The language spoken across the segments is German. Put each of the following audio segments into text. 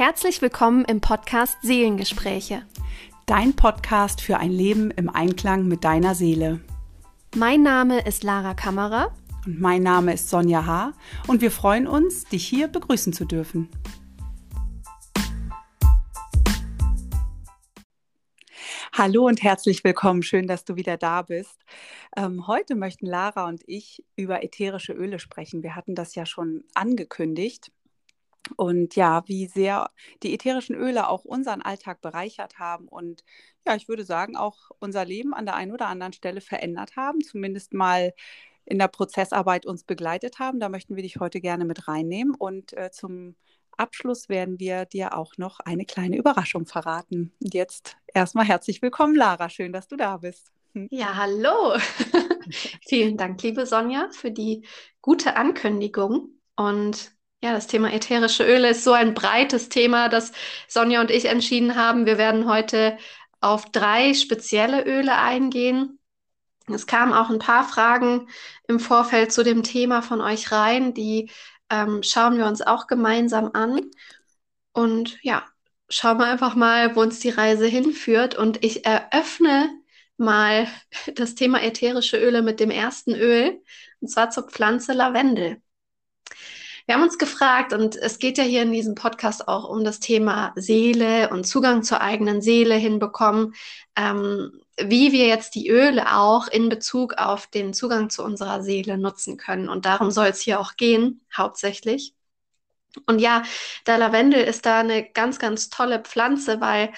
Herzlich willkommen im Podcast Seelengespräche. Dein Podcast für ein Leben im Einklang mit deiner Seele. Mein Name ist Lara Kammerer. Und mein Name ist Sonja H. Und wir freuen uns, dich hier begrüßen zu dürfen. Hallo und herzlich willkommen. Schön, dass du wieder da bist. Ähm, heute möchten Lara und ich über ätherische Öle sprechen. Wir hatten das ja schon angekündigt. Und ja, wie sehr die ätherischen Öle auch unseren Alltag bereichert haben und ja, ich würde sagen, auch unser Leben an der einen oder anderen Stelle verändert haben, zumindest mal in der Prozessarbeit uns begleitet haben. Da möchten wir dich heute gerne mit reinnehmen. Und äh, zum Abschluss werden wir dir auch noch eine kleine Überraschung verraten. Und jetzt erstmal herzlich willkommen, Lara. Schön, dass du da bist. Hm. Ja, hallo. Vielen Dank, liebe Sonja, für die gute Ankündigung. Und ja, das Thema ätherische Öle ist so ein breites Thema, dass Sonja und ich entschieden haben, wir werden heute auf drei spezielle Öle eingehen. Es kamen auch ein paar Fragen im Vorfeld zu dem Thema von euch rein, die ähm, schauen wir uns auch gemeinsam an. Und ja, schauen wir einfach mal, wo uns die Reise hinführt. Und ich eröffne mal das Thema ätherische Öle mit dem ersten Öl, und zwar zur Pflanze Lavendel. Wir haben uns gefragt, und es geht ja hier in diesem Podcast auch um das Thema Seele und Zugang zur eigenen Seele hinbekommen, ähm, wie wir jetzt die Öle auch in Bezug auf den Zugang zu unserer Seele nutzen können. Und darum soll es hier auch gehen, hauptsächlich. Und ja, der Lavendel ist da eine ganz, ganz tolle Pflanze, weil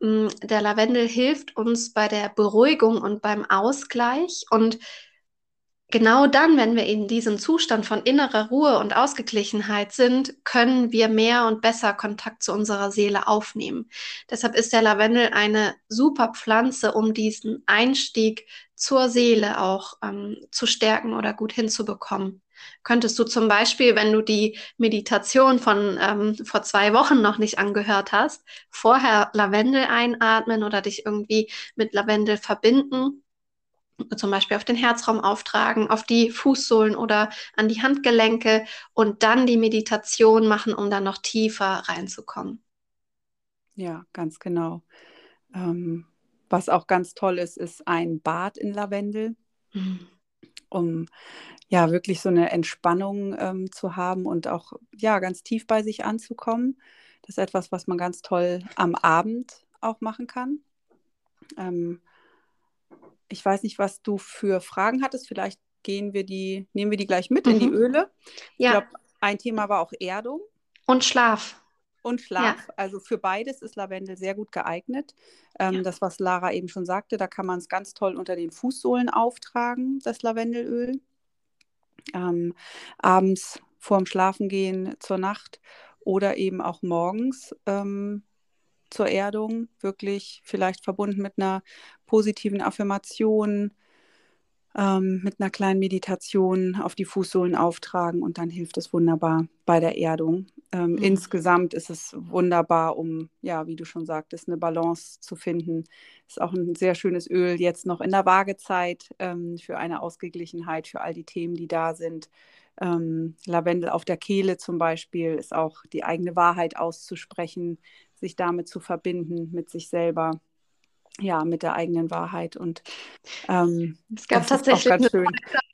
mh, hm, der Lavendel hilft uns bei der Beruhigung und beim Ausgleich und Genau dann, wenn wir in diesem Zustand von innerer Ruhe und Ausgeglichenheit sind, können wir mehr und besser Kontakt zu unserer Seele aufnehmen. Deshalb ist der Lavendel eine super Pflanze, um diesen Einstieg zur Seele auch ähm, zu stärken oder gut hinzubekommen. Könntest du zum Beispiel, wenn du die Meditation von ähm, vor zwei Wochen noch nicht angehört hast, vorher Lavendel einatmen oder dich irgendwie mit Lavendel verbinden zum Beispiel auf den Herzraum auftragen, auf die Fußsohlen oder an die Handgelenke und dann die Meditation machen, um dann noch tiefer reinzukommen. Ja, ganz genau. Ähm, was auch ganz toll ist, ist ein Bad in Lavendel, mhm. um ja wirklich so eine Entspannung ähm, zu haben und auch ja ganz tief bei sich anzukommen. Das ist etwas, was man ganz toll am Abend auch machen kann. Ähm, ich weiß nicht, was du für Fragen hattest. Vielleicht gehen wir die, nehmen wir die gleich mit mhm. in die mhm. Öle. Ja. Ich glaube, ein Thema war auch Erdung. Und Schlaf. Und Schlaf. Ja. Also für beides ist Lavendel sehr gut geeignet. Ähm, ja. Das, was Lara eben schon sagte, da kann man es ganz toll unter den Fußsohlen auftragen, das Lavendelöl. Ähm, abends vorm Schlafengehen zur Nacht oder eben auch morgens ähm, zur Erdung, wirklich vielleicht verbunden mit einer positiven Affirmation, ähm, mit einer kleinen Meditation auf die Fußsohlen auftragen und dann hilft es wunderbar bei der Erdung. Ähm, mhm. Insgesamt ist es wunderbar, um, ja, wie du schon sagtest, eine Balance zu finden. Ist auch ein sehr schönes Öl jetzt noch in der Waagezeit ähm, für eine Ausgeglichenheit, für all die Themen, die da sind. Ähm, Lavendel auf der Kehle zum Beispiel ist auch die eigene Wahrheit auszusprechen, sich damit zu verbinden, mit sich selber, ja, mit der eigenen Wahrheit. Und ähm, es gab tatsächlich eine schön.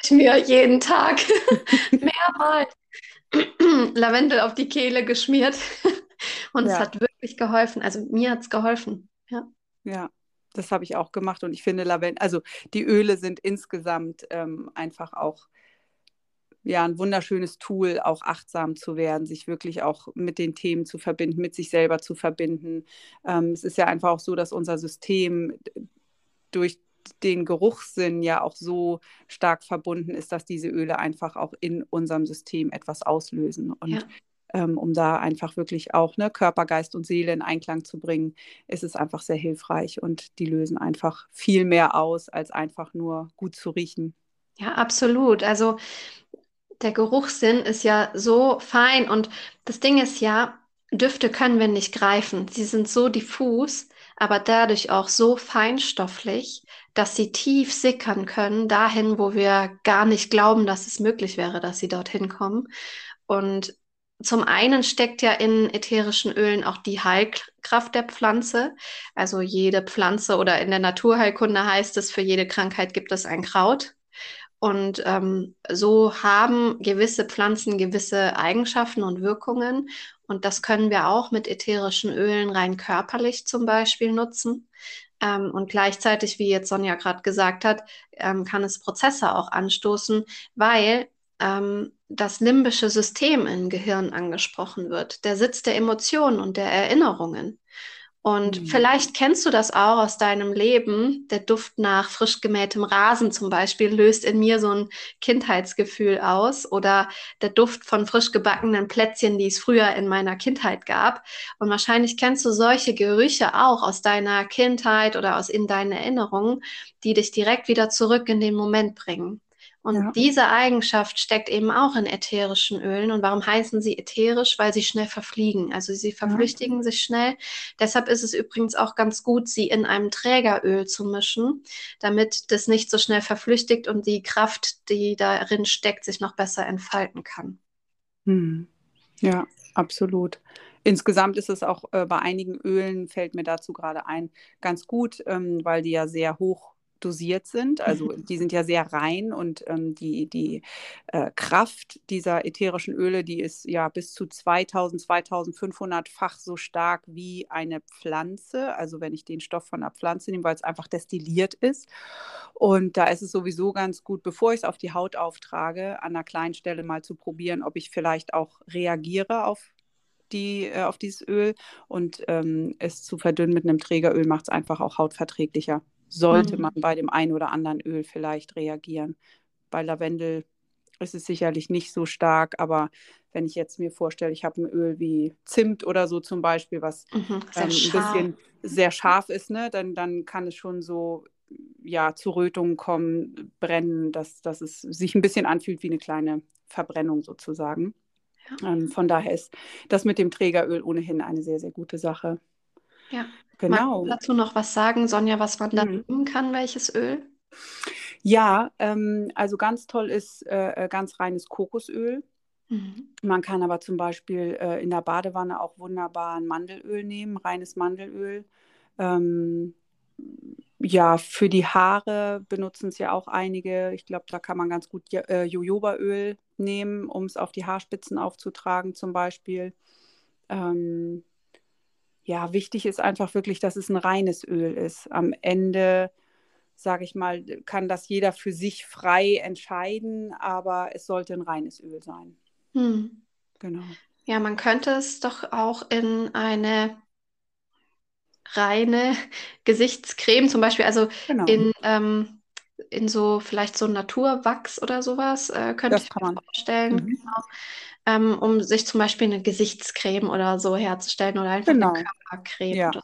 ich mir jeden Tag mehrmals Lavendel auf die Kehle geschmiert. Und ja. es hat wirklich geholfen. Also mir hat es geholfen. Ja. Ja, das habe ich auch gemacht und ich finde Lavendel, also die Öle sind insgesamt ähm, einfach auch ja ein wunderschönes Tool, auch achtsam zu werden, sich wirklich auch mit den Themen zu verbinden, mit sich selber zu verbinden. Ähm, es ist ja einfach auch so, dass unser System durch den Geruchssinn ja auch so stark verbunden ist, dass diese Öle einfach auch in unserem System etwas auslösen. Und ja. ähm, um da einfach wirklich auch ne, Körper, Geist und Seele in Einklang zu bringen, ist es einfach sehr hilfreich und die lösen einfach viel mehr aus, als einfach nur gut zu riechen. Ja, absolut. Also der Geruchssinn ist ja so fein und das Ding ist ja, Düfte können wir nicht greifen. Sie sind so diffus, aber dadurch auch so feinstofflich, dass sie tief sickern können, dahin, wo wir gar nicht glauben, dass es möglich wäre, dass sie dorthin kommen. Und zum einen steckt ja in ätherischen Ölen auch die Heilkraft der Pflanze. Also jede Pflanze oder in der Naturheilkunde heißt es, für jede Krankheit gibt es ein Kraut. Und ähm, so haben gewisse Pflanzen gewisse Eigenschaften und Wirkungen. Und das können wir auch mit ätherischen Ölen rein körperlich zum Beispiel nutzen. Ähm, und gleichzeitig, wie jetzt Sonja gerade gesagt hat, ähm, kann es Prozesse auch anstoßen, weil ähm, das limbische System im Gehirn angesprochen wird, der Sitz der Emotionen und der Erinnerungen. Und mhm. vielleicht kennst du das auch aus deinem Leben. Der Duft nach frisch gemähtem Rasen zum Beispiel löst in mir so ein Kindheitsgefühl aus oder der Duft von frisch gebackenen Plätzchen, die es früher in meiner Kindheit gab. Und wahrscheinlich kennst du solche Gerüche auch aus deiner Kindheit oder aus in deinen Erinnerungen, die dich direkt wieder zurück in den Moment bringen. Und ja. diese Eigenschaft steckt eben auch in ätherischen Ölen. Und warum heißen sie ätherisch? Weil sie schnell verfliegen. Also sie verflüchtigen ja. sich schnell. Deshalb ist es übrigens auch ganz gut, sie in einem Trägeröl zu mischen, damit das nicht so schnell verflüchtigt und die Kraft, die darin steckt, sich noch besser entfalten kann. Hm. Ja, absolut. Insgesamt ist es auch äh, bei einigen Ölen, fällt mir dazu gerade ein, ganz gut, ähm, weil die ja sehr hoch dosiert sind. Also die sind ja sehr rein und ähm, die, die äh, Kraft dieser ätherischen Öle, die ist ja bis zu 2000, 2500-fach so stark wie eine Pflanze. Also wenn ich den Stoff von einer Pflanze nehme, weil es einfach destilliert ist. Und da ist es sowieso ganz gut, bevor ich es auf die Haut auftrage, an einer kleinen Stelle mal zu probieren, ob ich vielleicht auch reagiere auf die, äh, auf dieses Öl und ähm, es zu verdünnen mit einem Trägeröl macht es einfach auch hautverträglicher sollte mhm. man bei dem einen oder anderen Öl vielleicht reagieren. Bei Lavendel ist es sicherlich nicht so stark, aber wenn ich jetzt mir vorstelle, ich habe ein Öl wie Zimt oder so zum Beispiel, was mhm, ähm, ein bisschen sehr scharf ist, ne, dann, dann kann es schon so ja, zu Rötungen kommen, brennen, dass, dass es sich ein bisschen anfühlt wie eine kleine Verbrennung sozusagen. Ja. Ähm, von daher ist das mit dem Trägeröl ohnehin eine sehr, sehr gute Sache. Ja. Genau. Dazu noch was sagen, Sonja, was man da mhm. nehmen kann, welches Öl? Ja, ähm, also ganz toll ist äh, äh, ganz reines Kokosöl. Mhm. Man kann aber zum Beispiel äh, in der Badewanne auch wunderbar ein Mandelöl nehmen, reines Mandelöl. Ähm, ja, für die Haare benutzen es ja auch einige. Ich glaube, da kann man ganz gut äh, Jojobaöl nehmen, um es auf die Haarspitzen aufzutragen, zum Beispiel. Ähm, ja, wichtig ist einfach wirklich, dass es ein reines Öl ist. Am Ende, sage ich mal, kann das jeder für sich frei entscheiden, aber es sollte ein reines Öl sein. Hm. Genau. Ja, man könnte es doch auch in eine reine Gesichtscreme zum Beispiel, also genau. in, ähm, in so vielleicht so Naturwachs oder sowas, äh, könnte das ich mir vorstellen. Mhm. Genau ähm, um sich zum Beispiel eine Gesichtscreme oder so herzustellen oder einfach genau. eine Körpercreme. Ja. So.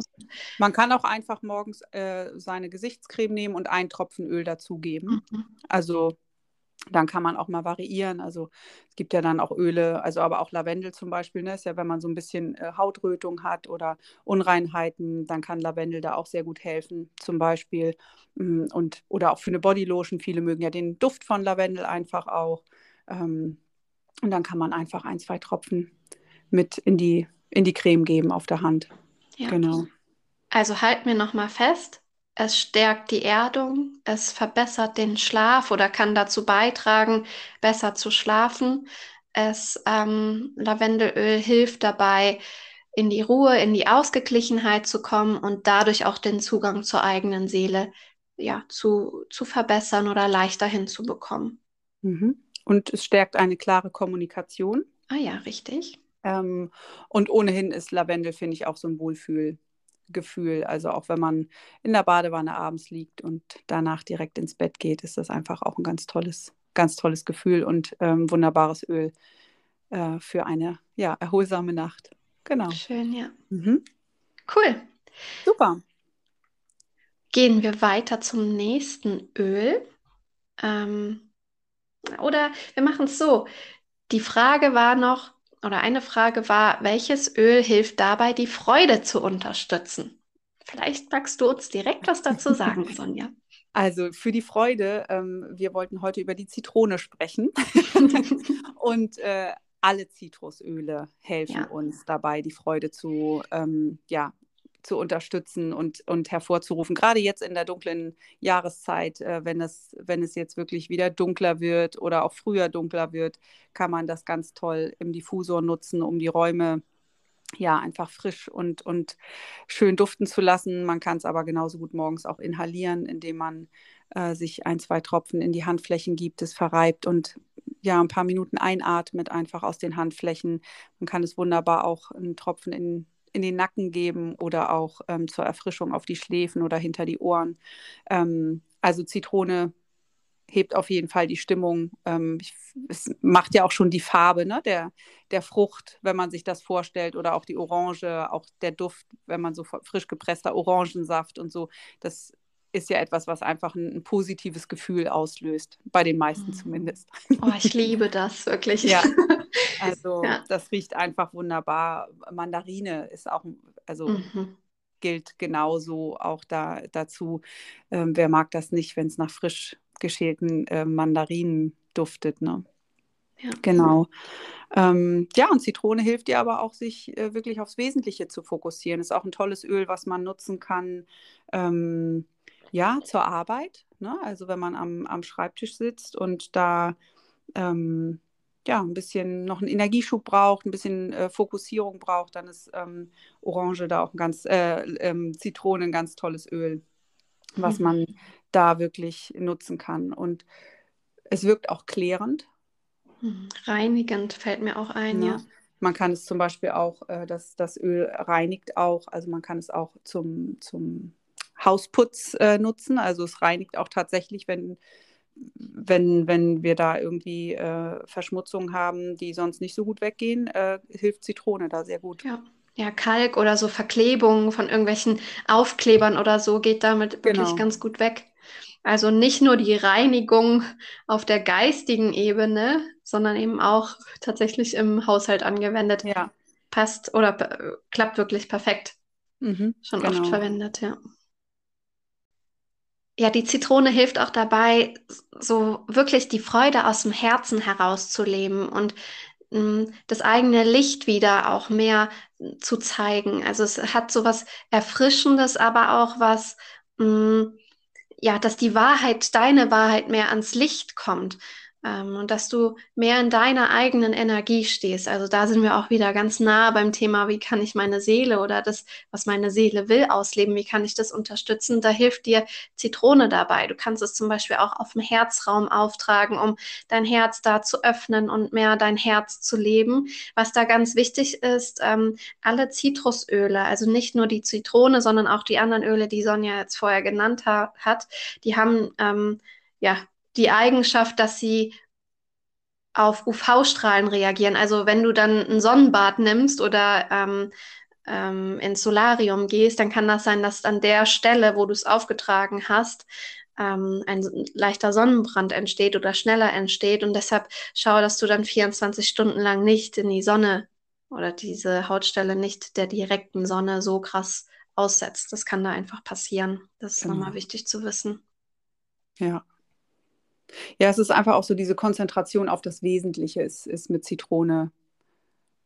Man kann auch einfach morgens äh, seine Gesichtscreme nehmen und einen Tropfen Öl dazugeben. Mhm. Also dann kann man auch mal variieren. Also es gibt ja dann auch Öle, also aber auch Lavendel zum Beispiel, ne, ist ja, wenn man so ein bisschen äh, Hautrötung hat oder Unreinheiten, dann kann Lavendel da auch sehr gut helfen, zum Beispiel. Mm, und, oder auch für eine Bodylotion. Viele mögen ja den Duft von Lavendel einfach auch. Ähm, und dann kann man einfach ein, zwei Tropfen mit in die, in die Creme geben auf der Hand. Ja. Genau. Also halt mir nochmal fest, es stärkt die Erdung, es verbessert den Schlaf oder kann dazu beitragen, besser zu schlafen. Es ähm, Lavendelöl hilft dabei, in die Ruhe, in die Ausgeglichenheit zu kommen und dadurch auch den Zugang zur eigenen Seele ja, zu, zu verbessern oder leichter hinzubekommen. Mhm und es stärkt eine klare Kommunikation. Ah ja, richtig. Ähm, und ohnehin ist Lavendel, finde ich, auch so ein Wohlfühlgefühl. Also auch wenn man in der Badewanne abends liegt und danach direkt ins Bett geht, ist das einfach auch ein ganz tolles, ganz tolles Gefühl und ähm, wunderbares Öl äh, für eine ja, erholsame Nacht. Genau. Schön, ja. Mhm. Cool. Super. Gehen wir weiter zum nächsten Öl. Ähm, oder wir machen es so. Die Frage war noch, oder eine Frage war, welches Öl hilft dabei, die Freude zu unterstützen? Vielleicht magst du uns direkt was dazu sagen, Sonja. Also für die Freude, ähm, wir wollten heute über die Zitrone sprechen. und äh, alle Zitrusöle helfen ja. uns dabei, die Freude zu, ähm, ja, zu unterstützen und, und hervorzurufen. Gerade jetzt in der dunklen Jahreszeit, äh, wenn, es, wenn es jetzt wirklich wieder dunkler wird oder auch früher dunkler wird, kann man das ganz toll im Diffusor nutzen, um die Räume ja einfach frisch und, und schön duften zu lassen. Man kann es aber genauso gut morgens auch inhalieren, indem man äh, sich ein, zwei Tropfen in die Handflächen gibt, es verreibt und ja, ein paar Minuten einatmet einfach aus den Handflächen. Man kann es wunderbar auch einen Tropfen in in den Nacken geben oder auch ähm, zur Erfrischung auf die Schläfen oder hinter die Ohren. Ähm, also Zitrone hebt auf jeden Fall die Stimmung. Ähm, ich, es macht ja auch schon die Farbe ne, der, der Frucht, wenn man sich das vorstellt, oder auch die Orange, auch der Duft, wenn man so frisch gepresster Orangensaft und so. Das ist ja etwas, was einfach ein, ein positives Gefühl auslöst, bei den meisten mhm. zumindest. Oh, ich liebe das wirklich. Ja, also ja. das riecht einfach wunderbar. Mandarine ist auch, also mhm. gilt genauso auch da, dazu. Ähm, wer mag das nicht, wenn es nach frisch geschälten äh, Mandarinen duftet, ne? Ja. Genau. Ähm, ja, und Zitrone hilft dir aber auch, sich äh, wirklich aufs Wesentliche zu fokussieren. Ist auch ein tolles Öl, was man nutzen kann. Ähm, ja, zur Arbeit. Ne? Also wenn man am, am Schreibtisch sitzt und da ähm, ja, ein bisschen noch einen Energieschub braucht, ein bisschen äh, Fokussierung braucht, dann ist ähm, Orange da auch ein ganz, äh, ähm, Zitrone ein ganz tolles Öl, was mhm. man da wirklich nutzen kann. Und es wirkt auch klärend. Mhm. Reinigend fällt mir auch ein, ja. ja. Man kann es zum Beispiel auch, äh, das, das Öl reinigt auch, also man kann es auch zum, zum Hausputz äh, nutzen. Also es reinigt auch tatsächlich, wenn, wenn, wenn wir da irgendwie äh, Verschmutzungen haben, die sonst nicht so gut weggehen, äh, hilft Zitrone da sehr gut. Ja. Ja, Kalk oder so Verklebungen von irgendwelchen Aufklebern oder so geht damit wirklich genau. ganz gut weg. Also nicht nur die Reinigung auf der geistigen Ebene, sondern eben auch tatsächlich im Haushalt angewendet. Ja. Passt oder klappt wirklich perfekt. Mhm, Schon genau. oft verwendet, ja ja, die Zitrone hilft auch dabei, so wirklich die Freude aus dem Herzen herauszuleben und hm, das eigene Licht wieder auch mehr zu zeigen. Also es hat so was Erfrischendes, aber auch was, mh, hm, ja, dass die Wahrheit, deine Wahrheit mehr ans Licht kommt. Ähm, und dass du mehr in deiner eigenen Energie stehst. Also da sind wir auch wieder ganz nah beim Thema, wie kann ich meine Seele oder das, was meine Seele will, ausleben, wie kann ich das unterstützen. Da hilft dir Zitrone dabei. Du kannst es zum Beispiel auch auf dem Herzraum auftragen, um dein Herz da zu öffnen und mehr dein Herz zu leben. Was da ganz wichtig ist, ähm, alle Zitrusöle, also nicht nur die Zitrone, sondern auch die anderen Öle, die Sonja jetzt vorher genannt ha hat, die haben ähm, ja die Eigenschaft, dass sie auf UV-Strahlen reagieren. Also wenn du dann ein Sonnenbad nimmst oder ähm, ähm, ins Solarium gehst, dann kann das sein, dass an der Stelle, wo du es aufgetragen hast, ähm, ein leichter Sonnenbrand entsteht oder schneller entsteht. Und deshalb schau, dass du dann 24 Stunden lang nicht in die Sonne oder diese Hautstelle nicht der direkten Sonne so krass aussetzt. Das kann da einfach passieren. Das ist genau. nochmal wichtig zu wissen. Ja, ja, es ist einfach auch so, diese Konzentration auf das Wesentliche ist, ist mit Zitrone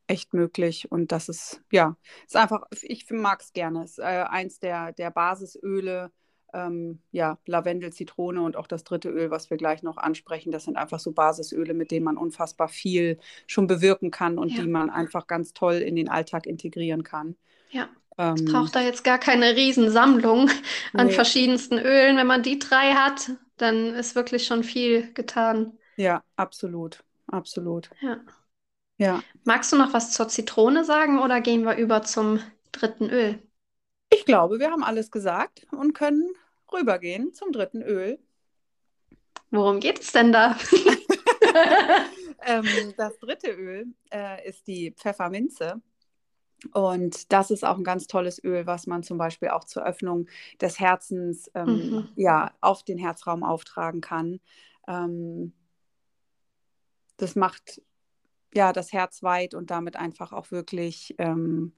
echt möglich. Und das ist, ja, ist einfach, ich mag es gerne. Es ist äh, eins der, der Basisöle, ähm, ja, Lavendel, Zitrone und auch das dritte Öl, was wir gleich noch ansprechen. Das sind einfach so Basisöle, mit denen man unfassbar viel schon bewirken kann und ja. die man einfach ganz toll in den Alltag integrieren kann. Ja. Ähm, es braucht da jetzt gar keine Riesensammlung an nee. verschiedensten Ölen. Wenn man die drei hat, dann ist wirklich schon viel getan. Ja, absolut. Absolut. Ja. ja. Magst du noch was zur Zitrone sagen oder gehen wir über zum dritten Öl? Ich glaube, wir haben alles gesagt und können rübergehen zum dritten Öl. Worum geht es denn da? ähm, das dritte Öl äh, ist die Pfefferminze. Und das ist auch ein ganz tolles Öl, was man zum Beispiel auch zur Öffnung des Herzens ähm, mhm. ja, auf den Herzraum auftragen kann. Ähm, das macht ja das Herz weit und damit einfach auch wirklich ähm,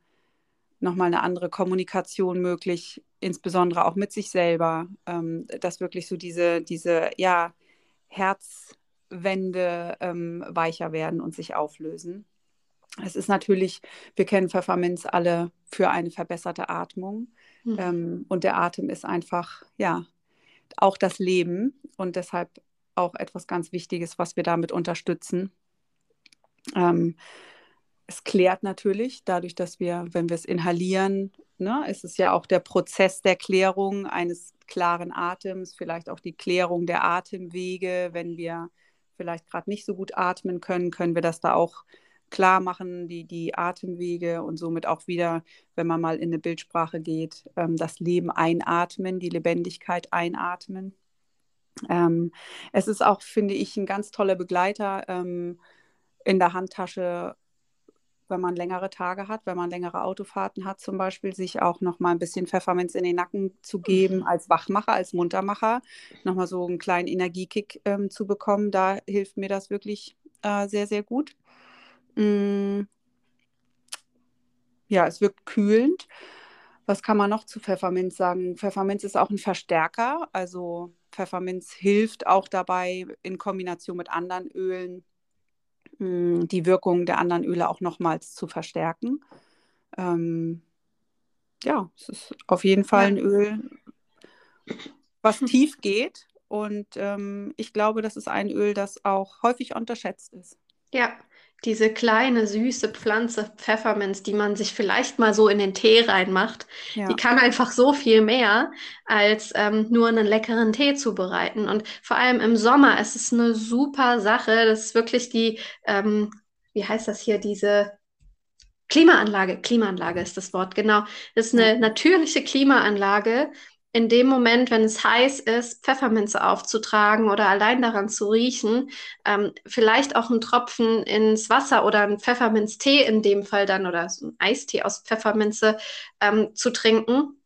nochmal eine andere Kommunikation möglich, insbesondere auch mit sich selber, ähm, dass wirklich so diese, diese ja, Herz, Wände ähm, weicher werden und sich auflösen. Es ist natürlich, wir kennen Pfefferminz alle für eine verbesserte Atmung. Mhm. Ähm, und der Atem ist einfach, ja, auch das Leben und deshalb auch etwas ganz Wichtiges, was wir damit unterstützen. Ähm, es klärt natürlich, dadurch, dass wir, wenn wir es inhalieren, ne, ist es ja auch der Prozess der Klärung eines klaren Atems, vielleicht auch die Klärung der Atemwege. Wenn wir vielleicht gerade nicht so gut atmen können, können wir das da auch klar machen, die, die Atemwege und somit auch wieder, wenn man mal in eine Bildsprache geht, ähm, das Leben einatmen, die Lebendigkeit einatmen. Ähm, es ist auch, finde ich, ein ganz toller Begleiter ähm, in der Handtasche, wenn man längere Tage hat, wenn man längere Autofahrten hat zum Beispiel, sich auch noch mal ein bisschen Pfefferminz in den Nacken zu geben, als Wachmacher, als Muntermacher, noch mal so einen kleinen Energiekick ähm, zu bekommen. Da hilft mir das wirklich äh, sehr, sehr gut. Mm. Ja, es wirkt kühlend. Was kann man noch zu Pfefferminz sagen? Pfefferminz ist auch ein Verstärker. Also Pfefferminz hilft auch dabei, in Kombination mit anderen Ölen mm, die Wirkung der anderen Öle auch nochmals zu verstärken. Ähm, ja, es ist auf jeden Fall ein Öl, was tief geht. Und ähm, ich glaube, das ist ein Öl, das auch häufig unterschätzt ist. Ja, diese kleine süße Pflanze Pfefferminz, die man sich vielleicht mal so in den Tee reinmacht, ja. die kann einfach so viel mehr, als ähm, nur einen leckeren Tee zubereiten. Und vor allem im Sommer ist es eine super Sache. Das ist wirklich die, ähm, wie heißt das hier, diese Klimaanlage, Klimaanlage ist das Wort, genau. Das ist eine natürliche Klimaanlage, in dem Moment, wenn es heiß ist, Pfefferminze aufzutragen oder allein daran zu riechen, ähm, vielleicht auch einen Tropfen ins Wasser oder einen Pfefferminztee in dem Fall dann oder so einen Eistee aus Pfefferminze ähm, zu trinken,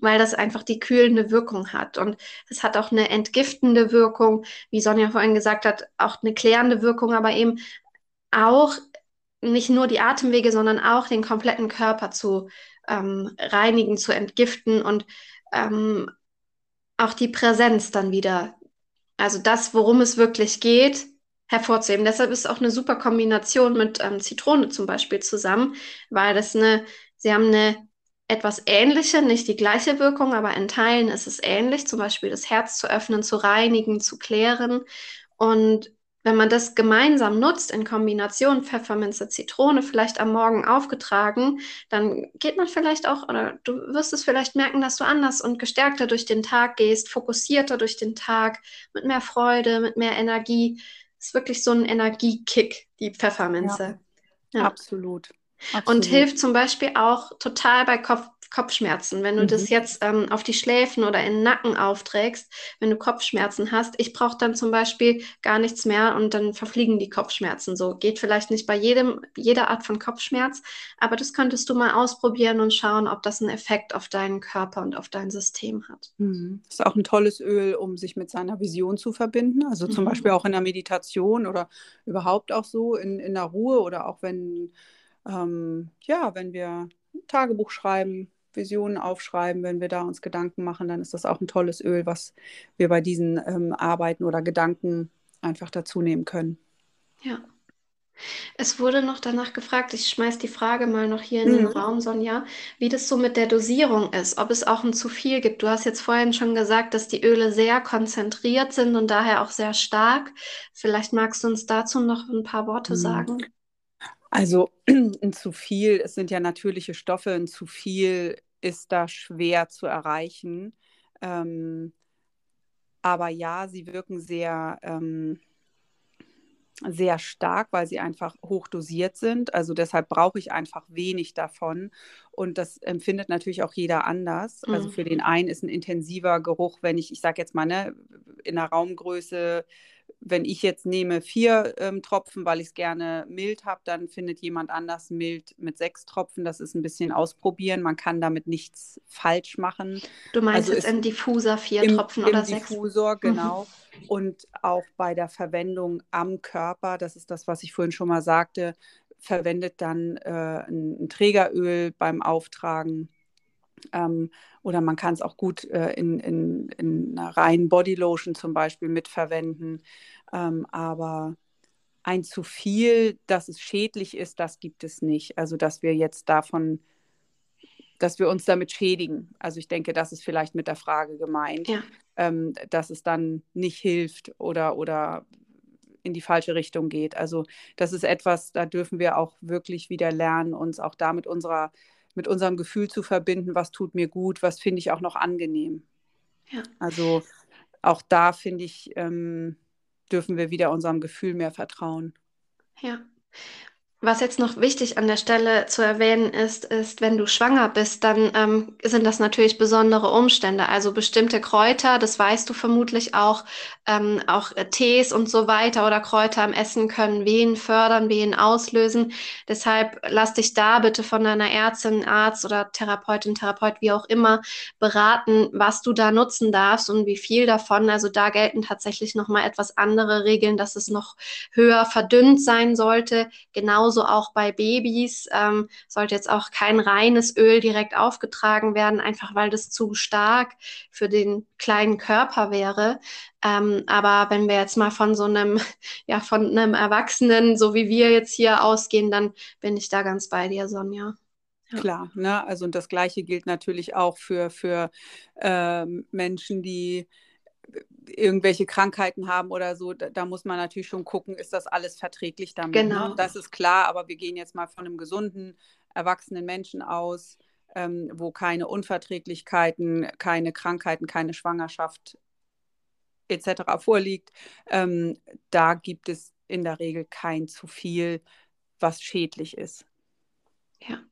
weil das einfach die kühlende Wirkung hat. Und es hat auch eine entgiftende Wirkung, wie Sonja vorhin gesagt hat, auch eine klärende Wirkung, aber eben auch nicht nur die Atemwege, sondern auch den kompletten Körper zu ähm, reinigen, zu entgiften und ähm, auch die Präsenz dann wieder, also das, worum es wirklich geht, hervorzuheben. Deshalb ist auch eine super Kombination mit ähm, Zitrone zum Beispiel zusammen, weil das eine, sie haben eine etwas ähnliche, nicht die gleiche Wirkung, aber in Teilen ist es ähnlich, zum Beispiel das Herz zu öffnen, zu reinigen, zu klären. Und wenn man das gemeinsam nutzt in Kombination Pfefferminze, Zitrone, vielleicht am Morgen aufgetragen, dann geht man vielleicht auch, oder du wirst es vielleicht merken, dass du anders und gestärkter durch den Tag gehst, fokussierter durch den Tag, mit mehr Freude, mit mehr Energie. Das ist wirklich so ein Energiekick, die Pfefferminze. Ja, ja. Absolut. Absolut. Und hilft zum Beispiel auch total bei Kopf Kopfschmerzen. Wenn du mhm. das jetzt ähm, auf die Schläfen oder in den Nacken aufträgst, wenn du Kopfschmerzen hast, ich brauche dann zum Beispiel gar nichts mehr und dann verfliegen die Kopfschmerzen so. Geht vielleicht nicht bei jedem, jeder Art von Kopfschmerz, aber das könntest du mal ausprobieren und schauen, ob das einen Effekt auf deinen Körper und auf dein System hat. Mhm. Ist auch ein tolles Öl, um sich mit seiner Vision zu verbinden. Also zum mhm. Beispiel auch in der Meditation oder überhaupt auch so in, in der Ruhe oder auch wenn, ähm, ja, wenn wir Tagebuch schreiben, Visionen aufschreiben, wenn wir da uns Gedanken machen, dann ist das auch ein tolles Öl, was wir bei diesen ähm, Arbeiten oder Gedanken einfach dazu nehmen können. Ja. Es wurde noch danach gefragt, ich schmeiß die Frage mal noch hier in mhm. den Raum, Sonja, wie das so mit der Dosierung ist, ob es auch ein zu viel gibt. Du hast jetzt vorhin schon gesagt, dass die Öle sehr konzentriert sind und daher auch sehr stark. Vielleicht magst du uns dazu noch ein paar Worte mhm. sagen. Also ein zu viel, es sind ja natürliche Stoffe, ein zu viel ist da schwer zu erreichen. Ähm, aber ja, sie wirken sehr, ähm, sehr stark, weil sie einfach hoch dosiert sind. Also deshalb brauche ich einfach wenig davon. Und das empfindet natürlich auch jeder anders. Also mhm. Also für den einen ist ein intensiver Geruch, wenn ich, ich sage jetzt mal, ne, in einer Raumgröße wenn ich jetzt nehme vier ähm, Tropfen, weil ich es gerne mild habe, dann findet jemand anders mild mit sechs Tropfen. Das ist ein bisschen ausprobieren. Man kann damit nichts falsch machen. Du meinst also jetzt im Diffuser vier im, Tropfen oder im sechs? Im Diffusor, genau. Mhm. Und auch bei der Verwendung am Körper, das ist das, was ich vorhin schon mal sagte, verwendet dann äh, ein, ein Trägeröl beim Auftragen ähm, oder man kann es auch gut äh, in, in, in einer reinen Bodylotion zum Beispiel mitverwenden. Ähm, aber ein zu viel, dass es schädlich ist, das gibt es nicht. Also dass wir jetzt davon, dass wir uns damit schädigen. Also ich denke, das ist vielleicht mit der Frage gemeint, ja. ähm, dass es dann nicht hilft oder, oder in die falsche Richtung geht. Also das ist etwas, da dürfen wir auch wirklich wieder lernen, uns auch da mit unserer mit unserem Gefühl zu verbinden, was tut mir gut, was finde ich auch noch angenehm. Ja. Also auch da finde ich, ähm, dürfen wir wieder unserem Gefühl mehr vertrauen. Ja. Was jetzt noch wichtig an der Stelle zu erwähnen ist, ist, wenn du schwanger bist, dann ähm, sind das natürlich besondere Umstände. Also bestimmte Kräuter, das weißt du vermutlich auch, ähm, auch äh, Tees und so weiter oder Kräuter im Essen können Wehen fördern, Wehen auslösen. Deshalb lass dich da bitte von deiner Ärztin, Arzt oder Therapeutin, Therapeut, wie auch immer, beraten, was du da nutzen darfst und wie viel davon. Also da gelten tatsächlich nochmal etwas andere Regeln, dass es noch höher verdünnt sein sollte. Genauso genauso auch bei Babys ähm, sollte jetzt auch kein reines Öl direkt aufgetragen werden, einfach weil das zu stark für den kleinen Körper wäre. Ähm, aber wenn wir jetzt mal von so einem, ja, von einem Erwachsenen, so wie wir jetzt hier ausgehen, dann bin ich da ganz bei dir, Sonja. Ja. Klar, ne? Also und das Gleiche gilt natürlich auch für, für äh, Menschen, die irgendwelche Krankheiten haben oder so, da, da, muss man natürlich schon gucken, ist das alles verträglich damit. Ne? Genau. Das ist klar, aber wir gehen jetzt mal von einem gesunden, erwachsenen Menschen aus, ähm, wo keine Unverträglichkeiten, keine Krankheiten, keine Schwangerschaft etc. vorliegt. Ähm, da gibt es in der Regel kein zu viel, was schädlich ist. Ja.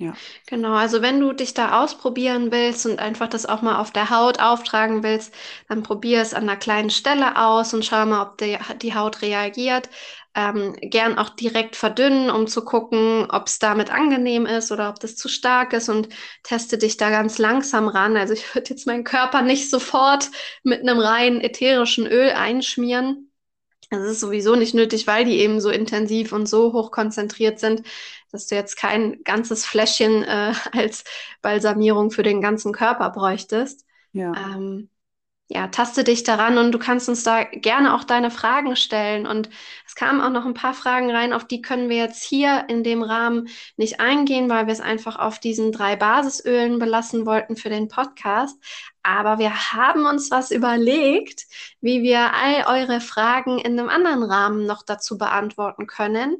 Ja. Genau, also wenn du dich da ausprobieren willst und einfach das auch mal auf der Haut auftragen willst, dann probier es an einer kleinen Stelle aus und schau mal, ob die, die Haut reagiert. Ähm, gern auch direkt verdünnen, um zu gucken, ob es damit angenehm ist oder ob das zu stark ist und teste dich da ganz langsam ran. Also ich würde jetzt meinen Körper nicht sofort mit einem reinen ätherischen Öl einschmieren es ist sowieso nicht nötig, weil die eben so intensiv und so hoch konzentriert sind, dass du jetzt kein ganzes Fläschchen äh, als Balsamierung für den ganzen Körper bräuchtest. Ja. Ähm, ja, taste dich daran und du kannst uns da gerne auch deine Fragen stellen. Und es kamen auch noch ein paar Fragen rein, auf die können wir jetzt hier in dem Rahmen nicht eingehen, weil wir es einfach auf diesen drei Basisölen belassen wollten für den Podcast. Aber wir haben uns was überlegt, wie wir all eure Fragen in einem anderen Rahmen noch dazu beantworten können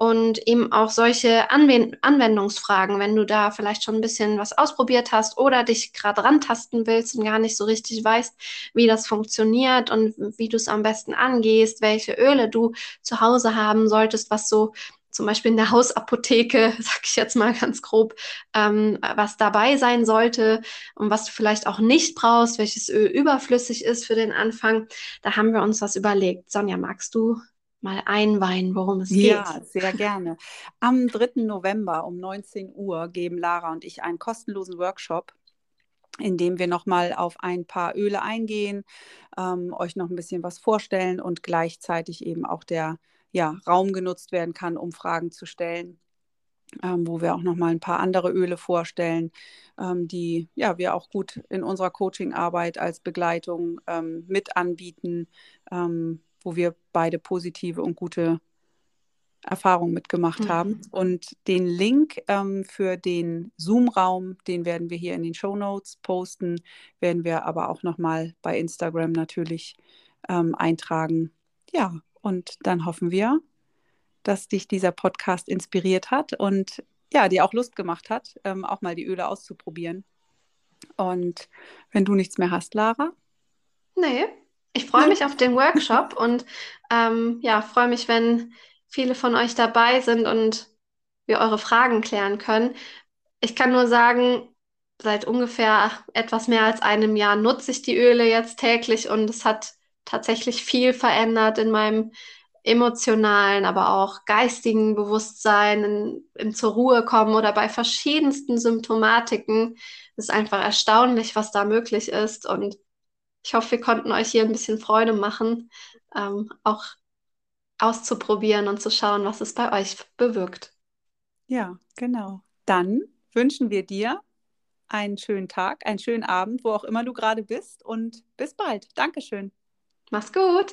und eben auch solche Anwend Anwendungsfragen, wenn du da vielleicht schon ein bisschen was ausprobiert hast oder dich gerade rantasten willst und gar nicht so richtig weißt, wie das funktioniert und wie du es am besten angehst, welche Öle du zu Hause haben solltest, was so zum Beispiel in der Hausapotheke, sag ich jetzt mal ganz grob, ähm, was dabei sein sollte und was du vielleicht auch nicht brauchst, welches Öl überflüssig ist für den Anfang. Da haben wir uns was überlegt. Sonja, magst du mal einweihen, worum es geht. Ja, sehr gerne. Am 3. November um 19 Uhr geben Lara und ich einen kostenlosen Workshop, in dem wir nochmal auf ein paar Öle eingehen, ähm, euch noch ein bisschen was vorstellen und gleichzeitig eben auch der ja, Raum genutzt werden kann, um Fragen zu stellen. Ähm, wo wir auch noch mal ein paar andere Öle vorstellen, ähm, die ja, wir auch gut in unserer Coachingarbeit als Begleitung ähm, mit anbieten, ähm, wo wir beide positive und gute Erfahrungen mitgemacht mhm. haben. Und den Link ähm, für den Zoom-Raum, den werden wir hier in den Show Notes posten, werden wir aber auch nochmal bei Instagram natürlich ähm, eintragen. Ja, und dann hoffen wir, dass dich dieser Podcast inspiriert hat und ja, dir auch Lust gemacht hat, ähm, auch mal die Öle auszuprobieren. Und wenn du nichts mehr hast, Lara? Nee, ich freue mich auf den Workshop und ähm, ja, freue mich, wenn viele von euch dabei sind und wir eure Fragen klären können. Ich kann nur sagen, seit ungefähr etwas mehr als einem Jahr nutze ich die Öle jetzt täglich und es hat tatsächlich viel verändert in meinem emotionalen, aber auch geistigen Bewusstsein, in, in zur Ruhe kommen oder bei verschiedensten Symptomatiken. Es ist einfach erstaunlich, was da möglich ist und ich hoffe, wir konnten euch hier ein bisschen Freude machen, ähm, auch auszuprobieren und zu schauen, was es bei euch bewirkt. Ja, genau. Dann wünschen wir dir einen schönen Tag, einen schönen Abend, wo auch immer du gerade bist und bis bald. Dankeschön. Mach's gut.